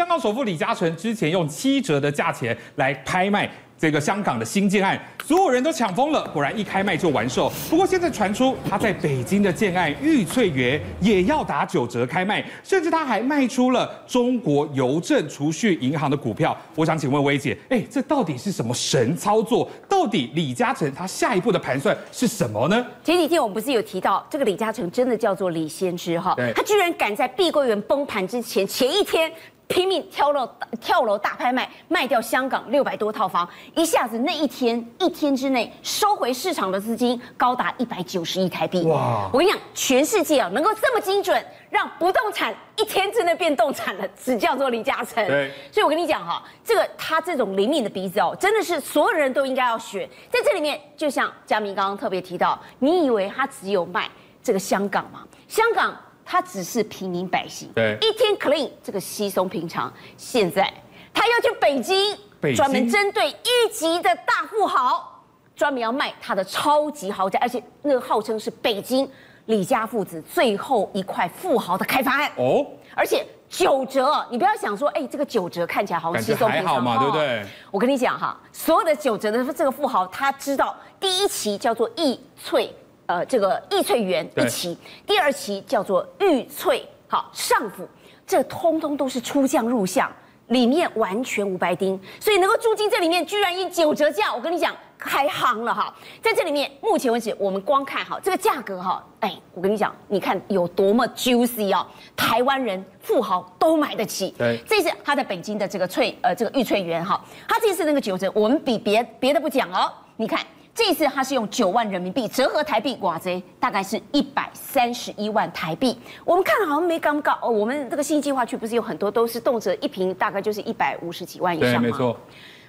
香港首富李嘉诚之前用七折的价钱来拍卖。这个香港的新建案，所有人都抢疯了。果然一开卖就完售。不过现在传出他在北京的建案玉翠园也要打九折开卖，甚至他还卖出了中国邮政储蓄银行的股票。我想请问薇姐，哎，这到底是什么神操作？到底李嘉诚他下一步的盘算是什么呢？前几天我们不是有提到这个李嘉诚真的叫做李先知哈？他居然敢在碧桂园崩盘之前前一天。拼命跳楼跳楼大拍卖，卖掉香港六百多套房，一下子那一天一天之内收回市场的资金高达一百九十亿台币。哇！我跟你讲，全世界啊能够这么精准，让不动产一天之内变动产的，只叫做李嘉诚。对。所以我跟你讲哈，这个他这种灵敏的鼻子哦，真的是所有人都应该要学。在这里面，就像嘉明刚刚特别提到，你以为他只有卖这个香港吗？香港。他只是平民百姓，对，一天 clean 这个稀松平常。现在他要去北京，北京专门针对一级的大富豪，专门要卖他的超级豪宅，而且那个号称是北京李家父子最后一块富豪的开发案哦，而且九折，你不要想说，哎，这个九折看起来好像稀松平常嘛，对不对？我跟你讲哈，所有的九折的这个富豪，他知道第一期叫做易翠。呃，这个易翠园一期，第二期叫做玉翠，好上府，这通通都是出将入相，里面完全无白丁，所以能够住进这里面，居然以九折价，我跟你讲，开行了哈。在这里面，目前为止，我们光看哈这个价格哈，哎，我跟你讲，你看有多么 juicy 哦，台湾人富豪都买得起。对，这次他在北京的这个翠呃这个玉翠园哈，他这次那个九折，我们比别别的不讲哦，你看。这次他是用九万人民币折合台币，哇塞，大概是一百三十一万台币。我们看好像没刚刚哦，我们这个新计划区不是有很多都是动辄一瓶大概就是一百五十几万以上吗？对，没错。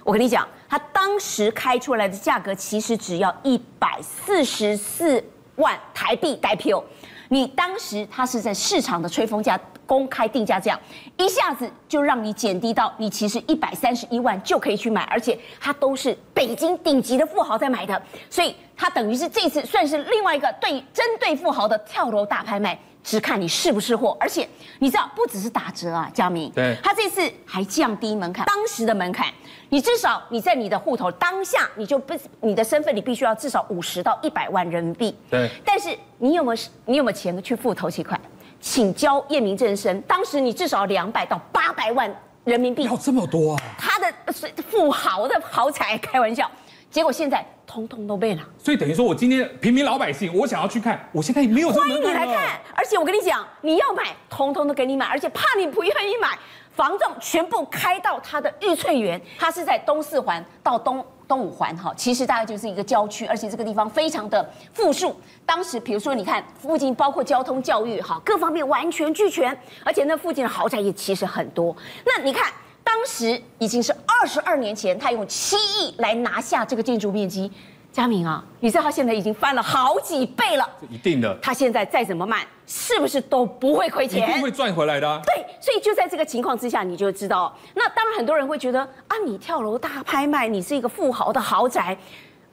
我跟你讲，他当时开出来的价格其实只要一百四十四万台币代票。你当时他是在市场的吹风价。公开定价这样一下子就让你减低到你其实一百三十一万就可以去买，而且它都是北京顶级的富豪在买的，所以它等于是这次算是另外一个对针对富豪的跳楼大拍卖，只看你是不是货。而且你知道不只是打折啊，嘉明，对，他这次还降低门槛，当时的门槛，你至少你在你的户头当下你就不你的身份你必须要至少五十到一百万人民币，对，但是你有没有你有没有钱去付头期款？请交验明正身，当时你至少两百到八百万人民币，要这么多啊？他的富豪的豪宅，开玩笑，结果现在通通都被了。所以等于说我今天平民老百姓，我想要去看，我现在也没有这么。欢迎你来看，而且我跟你讲，你要买，通通都给你买，而且怕你不愿意买，房仲全部开到他的玉翠园，他是在东四环到东。东五环哈，其实大概就是一个郊区，而且这个地方非常的富庶。当时比如说，你看附近包括交通、教育哈，各方面完全俱全，而且那附近的豪宅也其实很多。那你看，当时已经是二十二年前，他用七亿来拿下这个建筑面积。嘉明啊，你知道他现在已经翻了好几倍了，一定的。他现在再怎么卖，是不是都不会亏钱？一定会赚回来的啊。对，所以就在这个情况之下，你就知道，那当然很多人会觉得啊，你跳楼大拍卖，你是一个富豪的豪宅。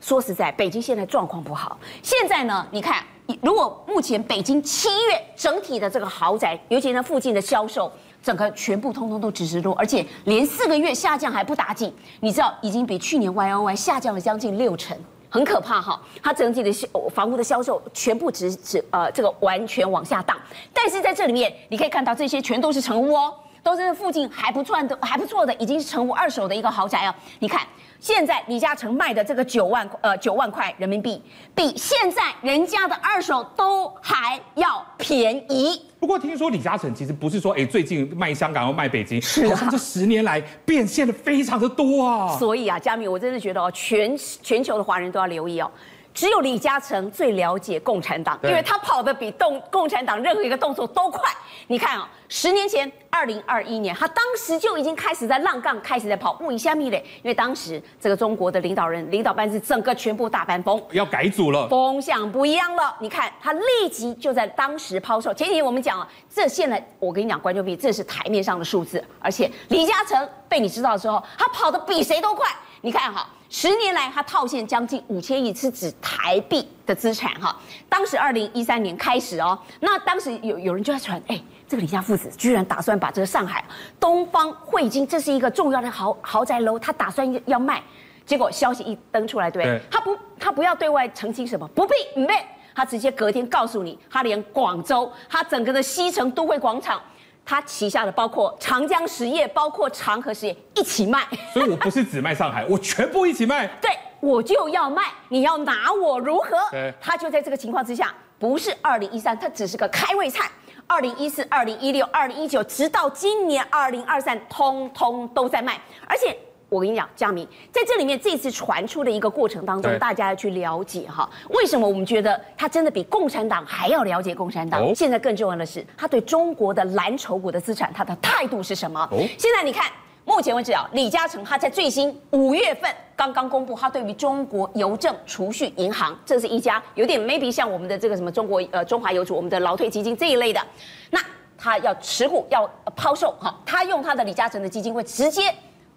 说实在，北京现在状况不好。现在呢，你看，如果目前北京七月整体的这个豪宅，尤其那附近的销售，整个全部通通都直直落，而且连四个月下降还不打紧。你知道，已经比去年 Y O Y 下降了将近六成。很可怕哈，它整体的销房屋的销售全部只只呃这个完全往下荡，但是在这里面你可以看到这些全都是成屋哦，都是附近还不错的还不错的，已经是成屋二手的一个豪宅哦。你看现在李嘉诚卖的这个九万呃九万块人民币，比现在人家的二手都还要便宜。不过听说李嘉诚其实不是说，哎，最近卖香港要卖北京，是好像这十年来变现的非常的多啊。所以啊，佳明，我真的觉得哦，全全球的华人都要留意哦。只有李嘉诚最了解共产党，因为他跑得比动共产党任何一个动作都快。你看啊，十年前，二零二一年，他当时就已经开始在浪杠，开始在跑步一下米嘞。因为当时这个中国的领导人、领导班子整个全部大搬风，要改组了，风向不一样了。你看，他立即就在当时抛售。前几天我们讲了，这现在我跟你讲，观众朋友，这是台面上的数字，而且李嘉诚被你知道的时候，他跑得比谁都快。你看哈。十年来，他套现将近五千亿，是指台币的资产哈。当时二零一三年开始哦，那当时有有人就在传，哎，这个李家父子居然打算把这个上海东方汇金，这是一个重要的豪豪宅楼，他打算要卖。结果消息一登出来，对，对他不，他不要对外澄清什么，不必，不必，他直接隔天告诉你，他连广州，他整个的西城都会广场，他旗下的包括长江实业，包括长和实业一起卖。所以我不是只卖上海，我全部一起卖。对，我就要卖，你要拿我如何？对他就在这个情况之下，不是二零一三，他只是个开胃菜。二零一四、二零一六、二零一九，直到今年二零二三，通通都在卖。而且我跟你讲，嘉明在这里面这次传出的一个过程当中，大家要去了解哈，为什么我们觉得他真的比共产党还要了解共产党？现在更重要的是，他对中国的蓝筹股的资产，他的态度是什么？现在你看。目前为止啊，李嘉诚他在最新五月份刚刚公布，他对于中国邮政储蓄银行，这是一家有点 maybe 像我们的这个什么中国呃中华邮储，我们的劳退基金这一类的，那他要持股要抛售哈，他用他的李嘉诚的基金会直接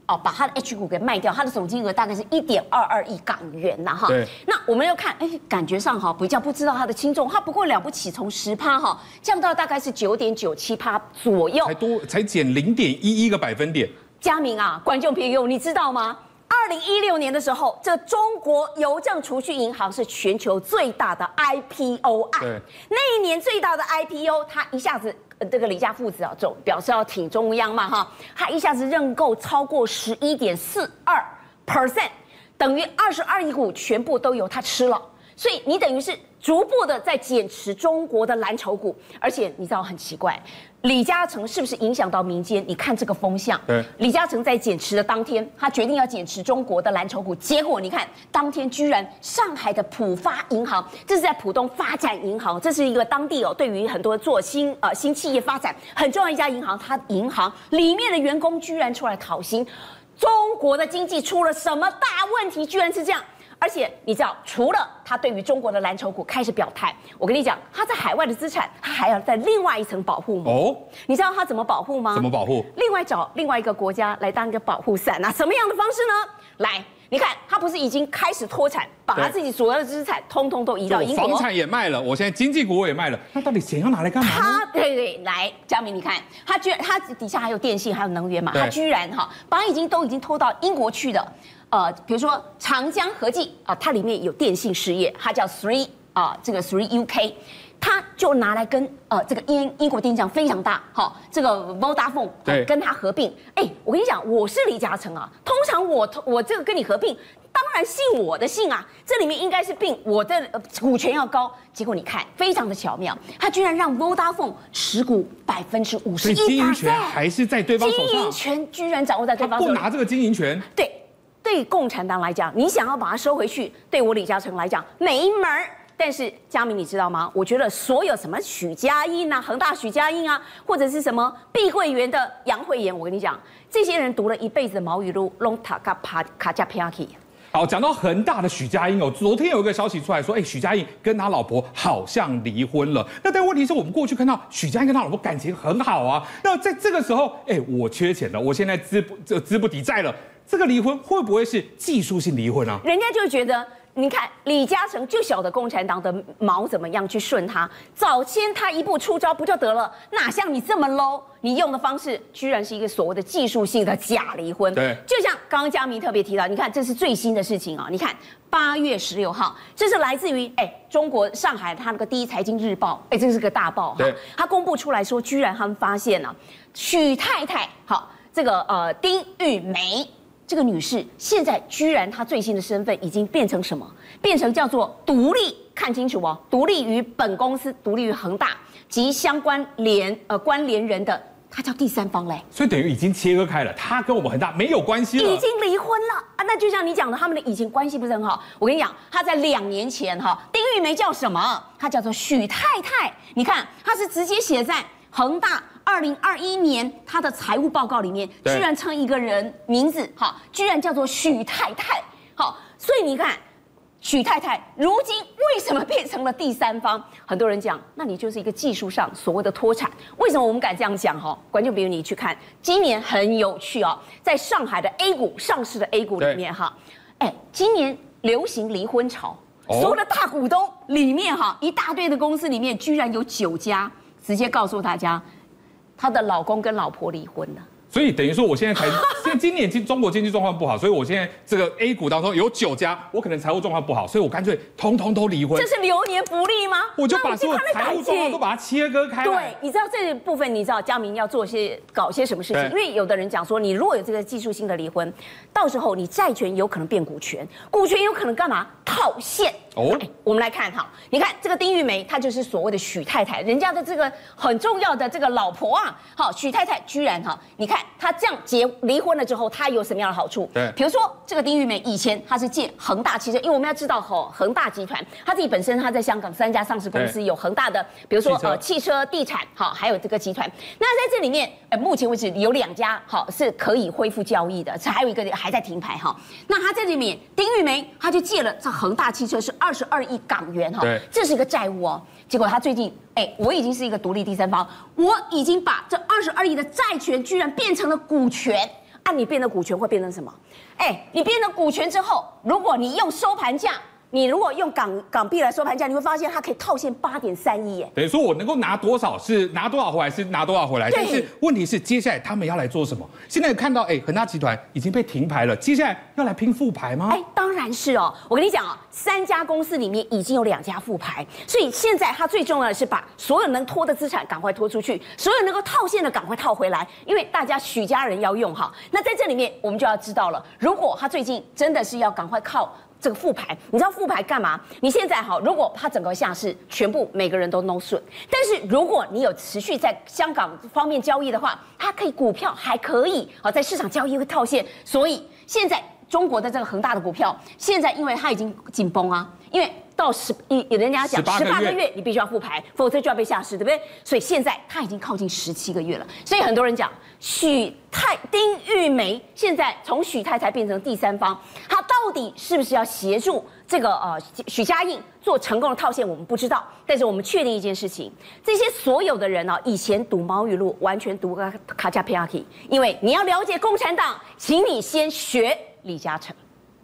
哦把他的 H 股给卖掉，他的总金额大概是一点二二亿港元呐哈。那我们要看，哎，感觉上哈比较不知道他的轻重，他不过了不起，从十趴哈降到大概是九点九七趴左右，才多才减零点一一个百分点。嘉明啊，观众朋友，你知道吗？二零一六年的时候，这中国邮政储蓄银行是全球最大的 IPO 案。对，那一年最大的 IPO，他一下子，呃、这个李家父子啊，总表示要挺中央嘛，哈，他一下子认购超过十一点四二 percent，等于二十二亿股全部都由他吃了。所以你等于是逐步的在减持中国的蓝筹股，而且你知道很奇怪，李嘉诚是不是影响到民间？你看这个风向，对，李嘉诚在减持的当天，他决定要减持中国的蓝筹股，结果你看当天居然上海的浦发银行，这是在浦东发展银行，这是一个当地哦，对于很多做新呃新企业发展很重要一家银行，它银行里面的员工居然出来讨薪，中国的经济出了什么大问题？居然是这样。而且你知道，除了他对于中国的蓝筹股开始表态，我跟你讲，他在海外的资产，他还要在另外一层保护哦，你知道他怎么保护吗？怎么保护？另外找另外一个国家来当一个保护伞啊？什么样的方式呢？来，你看他不是已经开始脱产，把他自己所有的资产通通都移到英国，房产也卖了，我现在经济股我也卖了，那到底钱要拿来干嘛？他对对，来，嘉明，你看他居然他底下还有电信，还有能源嘛，他居然哈把已经都已经拖到英国去的。呃，比如说长江和记啊，它里面有电信事业，它叫 Three 啊，这个 Three UK，它就拿来跟呃这个英英国电信非常大，好，这个 Vodafone 对，跟它合并。哎，我跟你讲，我是李嘉诚啊，通常我我这个跟你合并，当然姓我的姓啊，这里面应该是并我的股权要高。结果你看，非常的巧妙，他居然让 Vodafone 持股百分之五十一，经营权还是在对方手上，经营权居然掌握在对方手上，不拿这个经营权，对。对共产党来讲，你想要把它收回去；对我李嘉诚来讲，没门儿。但是嘉明，你知道吗？我觉得所有什么许家印啊、恒大许家印啊，或者是什么碧桂园的杨惠妍，我跟你讲，这些人读了一辈子的毛语录，拢塔卡帕卡加皮亚基。好，讲到恒大的许家印哦，昨天有一个消息出来说，哎，许家印跟他老婆好像离婚了。那但问题是我们过去看到许家印跟他老婆感情很好啊。那在这个时候，哎，我缺钱了，我现在资不这资不抵债了。这个离婚会不会是技术性离婚啊？人家就觉得，你看李嘉诚就晓得共产党的毛怎么样去顺他，早先他一步出招不就得了？哪像你这么 low，你用的方式居然是一个所谓的技术性的假离婚。对，就像刚刚嘉明特别提到，你看这是最新的事情啊！你看八月十六号，这是来自于哎中国上海他那个第一财经日报，哎这是个大报哈，他公布出来说，居然他们发现了、啊、许太太，好这个呃丁玉梅。这个女士现在居然她最新的身份已经变成什么？变成叫做独立，看清楚哦，独立于本公司、独立于恒大及相关联呃关联人的，她叫第三方嘞。所以等于已经切割开了，她跟我们恒大没有关系了，已经离婚了啊。那就像你讲的，他们的以前关系不是很好。我跟你讲，她在两年前哈，丁玉梅叫什么？她叫做许太太。你看，她是直接写在恒大。二零二一年，他的财务报告里面居然称一个人名字，哈，居然叫做许太太，好，所以你看，许太太如今为什么变成了第三方？很多人讲，那你就是一个技术上所谓的脱产。为什么我们敢这样讲？哈，观众朋友，你去看，今年很有趣哦，在上海的 A 股上市的 A 股里面，哈，哎，今年流行离婚潮，所有的大股东里面，哈，一大堆的公司里面，居然有九家直接告诉大家。她的老公跟老婆离婚了。所以等于说，我现在才 现在今年经中国经济状况不好，所以我现在这个 A 股当中有九家，我可能财务状况不好，所以我干脆通通都离婚。这是流年不利吗？我就把所有财务状况都把它切割开。对，你知道这部分，你知道佳明要做些搞些什么事情？因为有的人讲说，你如果有这个技术性的离婚，到时候你债权有可能变股权，股权有可能干嘛？套现。哦，我们来看哈，你看这个丁玉梅，她就是所谓的许太太，人家的这个很重要的这个老婆啊，好，许太太居然哈，你看她这样结离婚了之后，她有什么样的好处？对，比如说这个丁玉梅以前她是借恒大汽车，因为我们要知道哈，恒大集团她自己本身她在香港三家上市公司有恒大的，比如说呃汽车、地产，好，还有这个集团。那在这里面，呃，目前为止有两家好是可以恢复交易的，这还有一个还在停牌哈。那她在这里面，丁玉梅她就借了这恒大汽车是。二十二亿港元哈，对，这是一个债务哦。结果他最近，哎，我已经是一个独立第三方，我已经把这二十二亿的债权居然变成了股权。按你变成股权会变成什么？哎，你变成股权之后，如果你用收盘价。你如果用港港币来收盘价，你会发现它可以套现八点三亿耶。等于说我能够拿多少是拿多少回来，是拿多少回来。但是问题是，接下来他们要来做什么？现在看到哎，恒大集团已经被停牌了，接下来要来拼复牌吗？哎，当然是哦。我跟你讲啊，三家公司里面已经有两家复牌，所以现在它最重要的是把所有能拖的资产赶快拖出去，所有能够套现的赶快套回来，因为大家许家人要用哈。那在这里面，我们就要知道了，如果他最近真的是要赶快靠。这个复牌，你知道复牌干嘛？你现在哈，如果它整个下市，全部每个人都 no 损。但是如果你有持续在香港方面交易的话，它可以股票还可以啊，在市场交易会套现。所以现在中国的这个恒大的股票，现在因为它已经紧绷啊，因为。到十一，有人家讲十八个月，你必须要复牌，否则就要被下市，对不对？所以现在它已经靠近十七个月了。所以很多人讲许太丁玉梅现在从许太太变成第三方，他到底是不是要协助这个呃许家印做成功的套现？我们不知道。但是我们确定一件事情：这些所有的人呢、啊，以前读毛语录，完全读个卡加皮亚基，因为你要了解共产党，请你先学李嘉诚。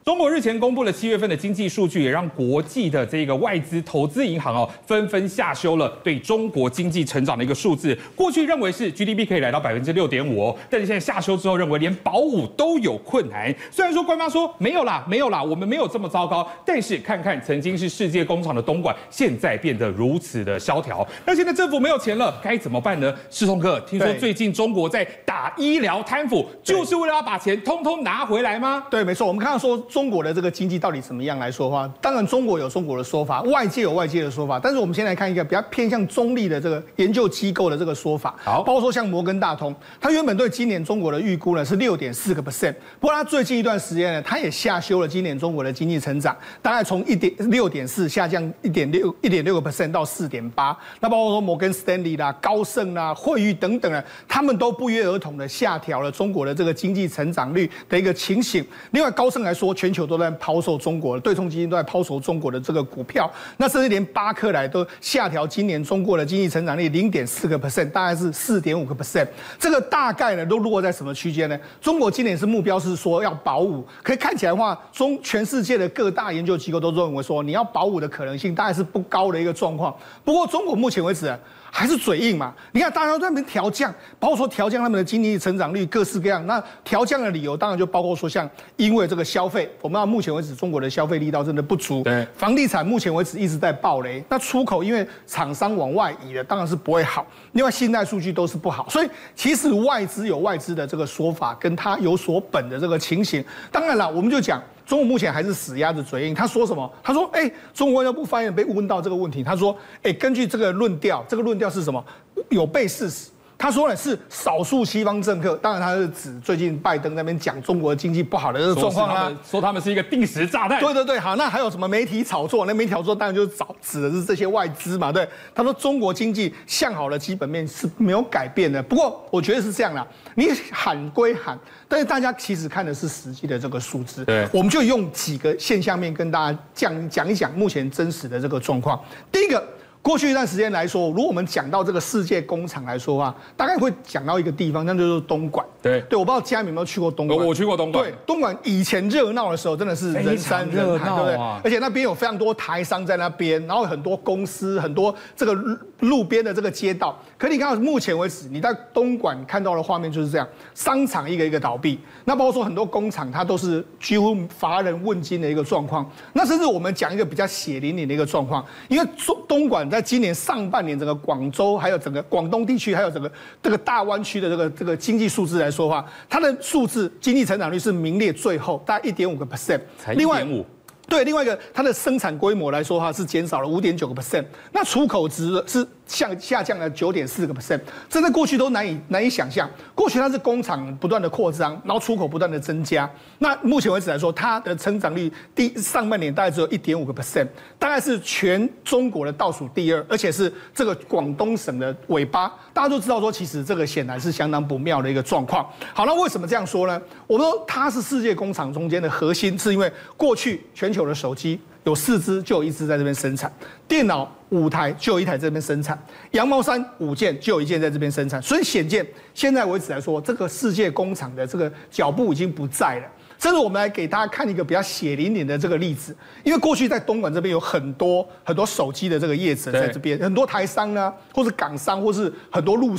中国日前公布了七月份的经济数据，也让国际的这个外资投资银行哦纷纷下修了对中国经济成长的一个数字。过去认为是 GDP 可以来到百分之六点五哦，但是现在下修之后认为连保五都有困难。虽然说官方说没有啦，没有啦，我们没有这么糟糕，但是看看曾经是世界工厂的东莞，现在变得如此的萧条。那现在政府没有钱了，该怎么办呢？世聪哥，听说最近中国在打医疗贪腐，就是为了要把钱通通拿回来吗？对，没错，我们看到说。中国的这个经济到底怎么样来说的话？当然中国有中国的说法，外界有外界的说法。但是我们先来看一个比较偏向中立的这个研究机构的这个说法。好，包括说像摩根大通，它原本对今年中国的预估呢是六点四个 percent，不过它最近一段时间呢，它也下修了今年中国的经济成长，大概从一点六点四下降一点六一点六个 percent 到四点八。那包括说摩根斯坦利啦、高盛啦、惠誉等等呢，他们都不约而同的下调了中国的这个经济成长率的一个情形。另外，高盛来说，全全球都在抛售中国的对冲基金都在抛售中国的这个股票，那甚至连巴克莱都下调今年中国的经济成长率零点四个 percent，大概是四点五个 percent。这个大概呢都落在什么区间呢？中国今年是目标是说要保五，可以看起来的话，中全世界的各大研究机构都认为说你要保五的可能性大概是不高的一个状况。不过中国目前为止。还是嘴硬嘛？你看，大家都在那边调降，包括说调降他们的经济成长率，各式各样。那调降的理由当然就包括说，像因为这个消费，我们到目前为止中国的消费力道真的不足。对，房地产目前为止一直在暴雷。那出口因为厂商往外移了，当然是不会好。另外，信贷数据都是不好。所以，其实外资有外资的这个说法，跟他有所本的这个情形。当然了，我们就讲。中国目前还是死鸭子嘴硬，他说什么？他说：“哎、欸，中国外交部发言人被问到这个问题，他说：‘哎、欸，根据这个论调，这个论调是什么？有悖事实。’他说呢，是少数西方政客，当然他是指最近拜登那边讲中国经济不好的这个状况啦，说他们是一个定时炸弹。对对对，好，那还有什么媒体炒作？那媒体炒作当然就是找指的是这些外资嘛。对，他说中国经济向好的基本面是没有改变的。不过我觉得是这样啦，你喊归喊，但是大家其实看的是实际的这个数字。对，我们就用几个现象面跟大家讲讲一讲目前真实的这个状况。第一个。过去一段时间来说，如果我们讲到这个世界工厂来说的话，大概会讲到一个地方，那就是东莞。对对，我不知道家里有没有去过东莞。我去过东莞。对，东莞以前热闹的时候，真的是人山人海，对不对？而且那边有非常多台商在那边，然后很多公司，很多这个路边的这个街道。可你看到目前为止，你在东莞看到的画面就是这样，商场一个一个倒闭，那包括说很多工厂它都是几乎乏人问津的一个状况。那甚至我们讲一个比较血淋淋的一个状况，因为东东莞在今年上半年整个广州还有整个广东地区还有整个这个大湾区的这个这个经济数字来说的话，它的数字经济成长率是名列最后，大概一点五个 percent，才一点五。对，另外一个它的生产规模来说的话是减少了五点九个 percent，那出口值是下下降了九点四个 percent，这在过去都难以难以想象。过去它是工厂不断的扩张，然后出口不断的增加。那目前为止来说，它的成长率第上半年大概只有一点五个 percent，大概是全中国的倒数第二，而且是这个广东省的尾巴。大家都知道说，其实这个显然是相当不妙的一个状况。好，那为什么这样说呢？我们说它是世界工厂中间的核心，是因为过去全球的手机有四只就有一只在这边生产，电脑五台就有一台这边生产，羊毛衫五件就有一件在这边生产。所以显见，现在为止来说，这个世界工厂的这个脚步已经不在了。甚至我们来给大家看一个比较血淋淋的这个例子，因为过去在东莞这边有很多很多手机的这个业者在这边，很多台商呢，或是港商，或是很多陆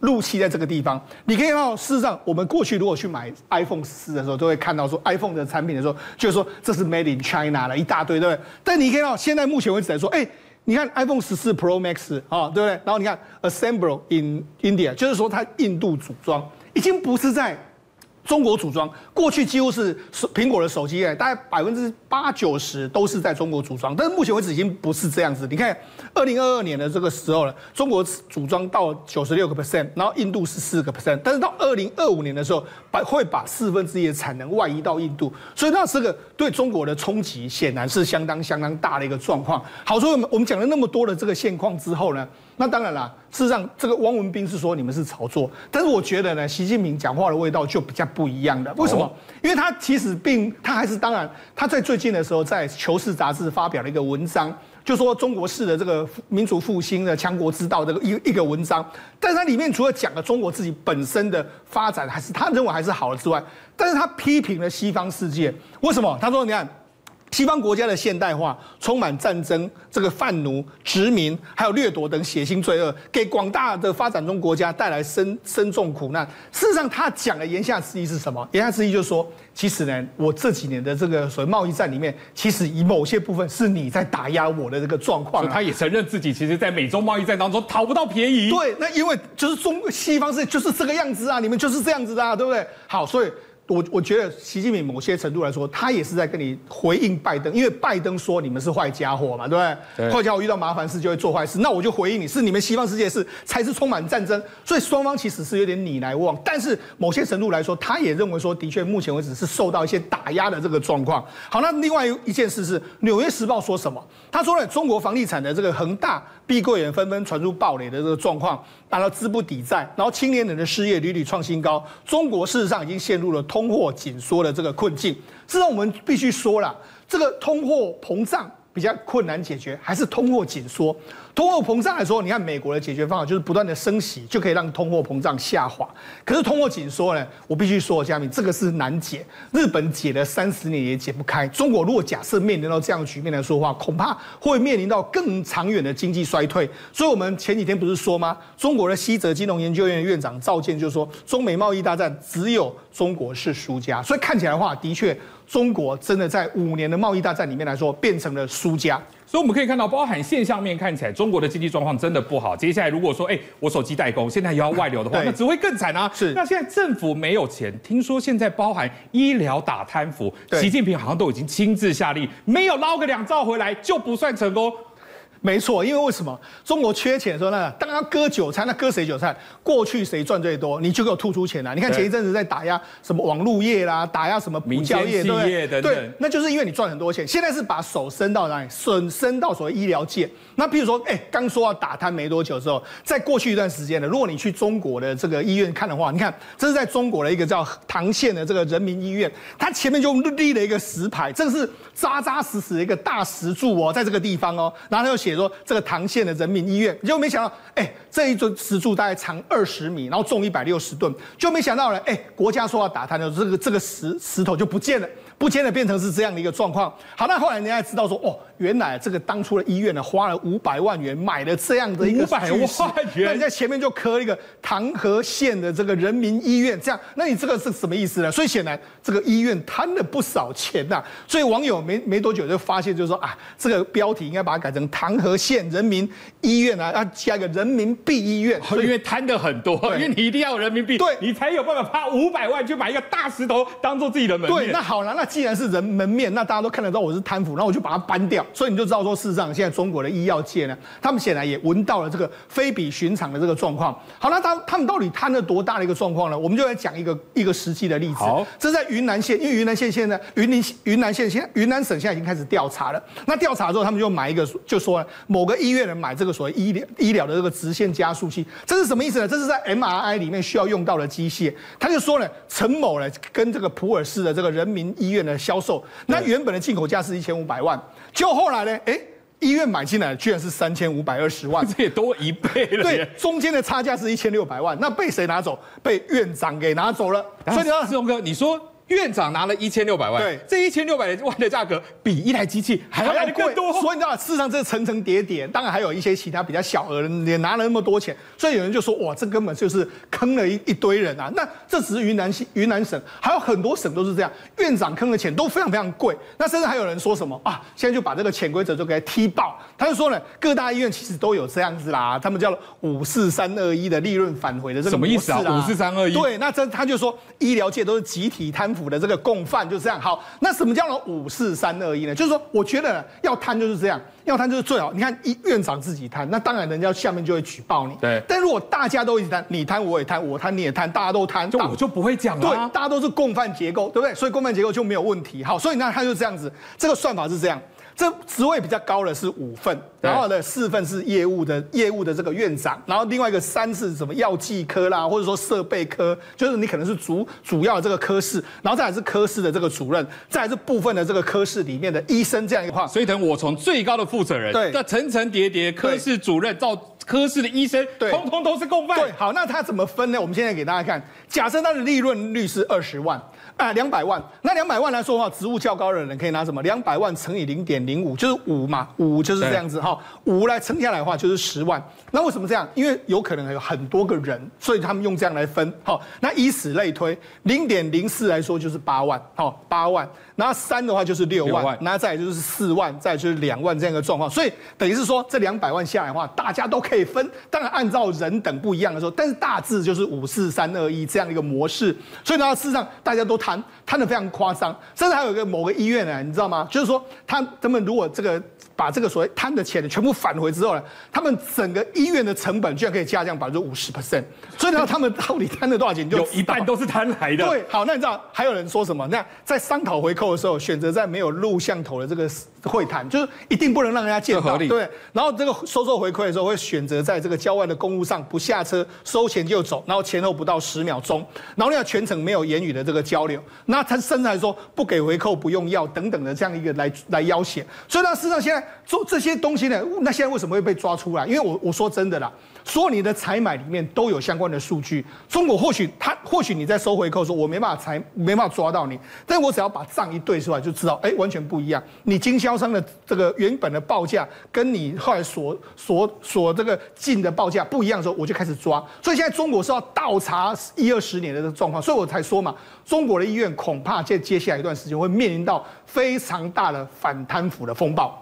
陆企在这个地方。你可以看到，事实上我们过去如果去买 iPhone 四的时候，都会看到说 iPhone 的产品的时候，就是说这是 Made in China 了一大堆，对不对？但你可以看到，现在目前为止来说，哎，你看 iPhone 十四 Pro Max 啊，对不对？然后你看 Assemble in India，就是说它印度组装，已经不是在。中国组装，过去几乎是苹果的手机哎，大概百分之八九十都是在中国组装，但是目前为止已经不是这样子。你看，二零二二年的这个时候了，中国组装到九十六个 percent，然后印度是四个 percent，但是到二零二五年的时候，把会把四分之一的产能外移到印度，所以那是个对中国的冲击显然是相当相当大的一个状况。好，所以我们我们讲了那么多的这个现况之后呢，那当然啦，事实上这个汪文斌是说你们是炒作，但是我觉得呢，习近平讲话的味道就比较不一样的。为什么？因为他其实并他还是当然他在最近的时候在《求是》杂志发表了一个文章，就说中国式的这个民族复兴的强国之道这个一一个文章，但是它里面除了讲了中国自己本身的发展还是他认为还是好的之外，但是他批评了西方世界。为什么？他说你看。西方国家的现代化充满战争、这个贩奴、殖民，还有掠夺等血腥罪恶，给广大的发展中国家带来深深重苦难。事实上，他讲的言下之意是什么？言下之意就是说，其实呢，我这几年的这个所谓贸易战里面，其实以某些部分是你在打压我的这个状况。他也承认自己其实，在美洲贸易战当中讨不到便宜。对，那因为就是中西方是就是这个样子啊，你们就是这样子的啊，对不对？好，所以。我我觉得习近平某些程度来说，他也是在跟你回应拜登，因为拜登说你们是坏家伙嘛，对不对？坏家伙遇到麻烦事就会做坏事，那我就回应你是你们西方世界是才是充满战争，所以双方其实是有点你来我往。但是某些程度来说，他也认为说，的确目前为止是受到一些打压的这个状况。好，那另外一件事是《纽约时报》说什么？他说了，中国房地产的这个恒大、碧桂园纷纷传出暴雷的这个状况，达到资不抵债，然后青年人的失业屡屡创新高，中国事实上已经陷入了通。通货紧缩的这个困境，事实上我们必须说了，这个通货膨胀比较困难解决，还是通货紧缩？通货膨胀来说，你看美国的解决方法就是不断的升息，就可以让通货膨胀下滑。可是通货紧缩呢，我必须说，佳明，这个是难解。日本解了三十年也解不开。中国如果假设面临到这样的局面来说的话，恐怕会面临到更长远的经济衰退。所以我们前几天不是说吗？中国的西泽金融研究院院长赵健就说，中美贸易大战只有中国是输家。所以看起来的话，的确，中国真的在五年的贸易大战里面来说，变成了输家。所以我们可以看到，包含现象面看起来，中国的经济状况真的不好。接下来如果说，哎，我手机代工现在也要外流的话，那只会更惨啊！是。那现在政府没有钱，听说现在包含医疗打贪腐，习近平好像都已经亲自下令，没有捞个两兆回来就不算成功。没错，因为为什么中国缺钱的时候呢？当然割韭菜，那割谁韭菜？过去谁赚最多，你就给我吐出钱来。你看前一阵子在打压什么网络业啦，打压什么补教业，对不对？对，那就是因为你赚很多钱。现在是把手伸到哪里？伸伸到所谓医疗界。那比如说，哎，刚说要打贪没多久之后，在过去一段时间呢，如果你去中国的这个医院看的话，你看这是在中国的一个叫唐县的这个人民医院，它前面就立了一个石牌，这个是扎扎实实的一个大石柱哦，在这个地方哦，然后它又写。写说这个唐县的人民医院，结果没想到，哎，这一尊石柱大概长二十米，然后重一百六十吨，就没想到呢，哎，国家说要打它的，这个这个石石头就不见了。不见了变成是这样的一个状况。好，那后来人家知道说，哦，原来这个当初的医院呢，花了五百万元买了这样的一个五百万元，那你在前面就刻一个唐河县的这个人民医院，这样，那你这个是什么意思呢？所以显然这个医院贪了不少钱呐、啊。所以网友没没多久就发现，就是说啊，这个标题应该把它改成唐河县人民医院啊，要加一个人民币医院，因为贪的很多，因为你一定要有人民币，对，你才有办法花五百万去买一个大石头当做自己的门面。对，那好了，那。既然是人门面，那大家都看得到我是贪腐，那我就把它搬掉，所以你就知道说，事实上现在中国的医药界呢，他们显然也闻到了这个非比寻常的这个状况。好，那他他们到底贪了多大的一个状况呢？我们就来讲一个一个实际的例子。好，这是在云南县，因为云南县现在云林云南县现云南省现在已经开始调查了。那调查之后，他们就买一个，就说呢某个医院人买这个所谓医疗医疗的这个直线加速器，这是什么意思呢？这是在 MRI 里面需要用到的机械。他就说呢，陈某呢跟这个普洱市的这个人民医院。的销售，那原本的进口价是一千五百万，就后来呢，哎，医院买进来居然是三千五百二十万，这也多一倍了。对，中间的差价是一千六百万，那被谁拿走？被院长给拿走了。所以你要，志宏哥，你说。院长拿了一千六百万，对，这一千六百万的价格比一台机器还要来得更多，所以你知道，事实上这层层叠叠，当然还有一些其他比较小额的也拿了那么多钱，所以有人就说，哇，这根本就是坑了一一堆人啊！那这只是云南云南省，还有很多省都是这样，院长坑的钱都非常非常贵。那甚至还有人说什么啊？现在就把这个潜规则就给他踢爆，他就说呢，各大医院其实都有这样子啦，他们叫五四三二一的利润返回的这个啊，什么意思啊？五四三二一？对，那这他就说医疗界都是集体贪腐。的这个共犯就这样好，那什么叫做五四三二一呢？就是说，我觉得要贪就是这样，要贪就是最好。你看，一院长自己贪，那当然人家下面就会举报你。对。但如果大家都一起贪，你贪我也贪，我贪你也贪，大家都贪，就我就不会讲了。对，大家都是共犯结构，对不对？所以共犯结构就没有问题。好，所以那他就这样子，这个算法是这样。这职位比较高的是五份，然后呢四份是业务的业务的这个院长，然后另外一个三是什么药剂科啦，或者说设备科，就是你可能是主主要的这个科室，然后再来是科室的这个主任，再来是部分的这个科室里面的医生这样一个话。所以等我从最高的负责人，对，那层层叠叠，科室主任到科室的医生，对，通通都是共犯。对，好，那他怎么分呢？我们现在给大家看，假设他的利润率是二十万。啊，两百万，那两百万来说的话，职务较高的人可以拿什么？两百万乘以零点零五，就是五嘛，五就是这样子哈，五来乘下来的话就是十万。那为什么这样？因为有可能有很多个人，所以他们用这样来分。好，那以此类推，零点零四来说就是八万，好，八万。然后三的话就是六万，然后万再就是四万，再就是两万这样一个状况。所以等于是说，这两百万下来的话，大家都可以分。当然按照人等不一样的时候，但是大致就是五四三二一这样一个模式。所以呢，事实上大家都贪，贪的非常夸张。甚至还有一个某个医院呢，你知道吗？就是说他他们如果这个。把这个所谓贪的钱全部返回之后呢，他们整个医院的成本居然可以下降百分之五十 percent，所以呢，他们到底贪了多少钱？就有一半都是贪来的。对，好，那你知道还有人说什么？那在商讨回扣的时候，选择在没有录像头的这个会谈，就是一定不能让人家见到，对。然后这个收受回馈的时候，会选择在这个郊外的公路上不下车收钱就走，然后前后不到十秒钟，然后要全程没有言语的这个交流。那他甚至还说不给回扣不用药等等的这样一个来来要挟。所以呢，事实上现在。做这些东西呢？那现在为什么会被抓出来？因为我我说真的啦，所有你的采买里面都有相关的数据。中国或许他或许你在收回扣说，我没办法采，没办法抓到你，但我只要把账一对出来，就知道，哎，完全不一样。你经销商的这个原本的报价，跟你后来所所所这个进的报价不一样的时候，我就开始抓。所以现在中国是要倒查一二十年的这个状况，所以我才说嘛，中国的医院恐怕在接下来一段时间会面临到非常大的反贪腐的风暴。